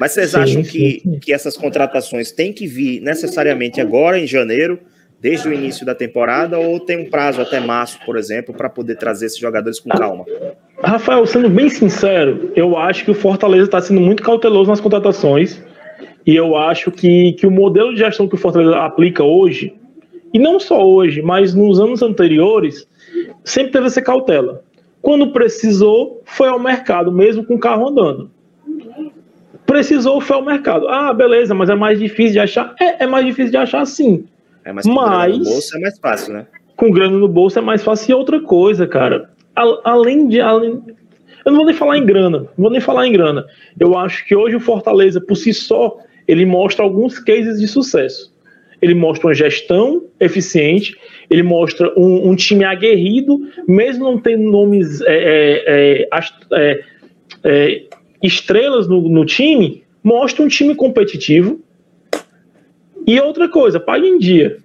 Mas vocês sim, acham que, sim. que essas contratações têm que vir necessariamente agora, em janeiro, desde o início da temporada, ou tem um prazo até março, por exemplo, para poder trazer esses jogadores com calma? Rafael, sendo bem sincero, eu acho que o Fortaleza está sendo muito cauteloso nas contratações. E eu acho que, que o modelo de gestão que o Fortaleza aplica hoje, e não só hoje, mas nos anos anteriores, sempre teve essa cautela. Quando precisou, foi ao mercado, mesmo com o carro andando. Precisou, foi ao mercado. Ah, beleza, mas é mais difícil de achar? É, é mais difícil de achar sim. É, mas com mas, grana no bolso é mais fácil, né? Com grana no bolso é mais fácil. E outra coisa, cara, além de. Além, eu não vou nem falar em grana, não vou nem falar em grana. Eu acho que hoje o Fortaleza, por si só, ele mostra alguns cases de sucesso. Ele mostra uma gestão eficiente, ele mostra um, um time aguerrido, mesmo não tendo nomes é, é, é, é, é estrelas no, no time, mostra um time competitivo. E outra coisa, paga em dia.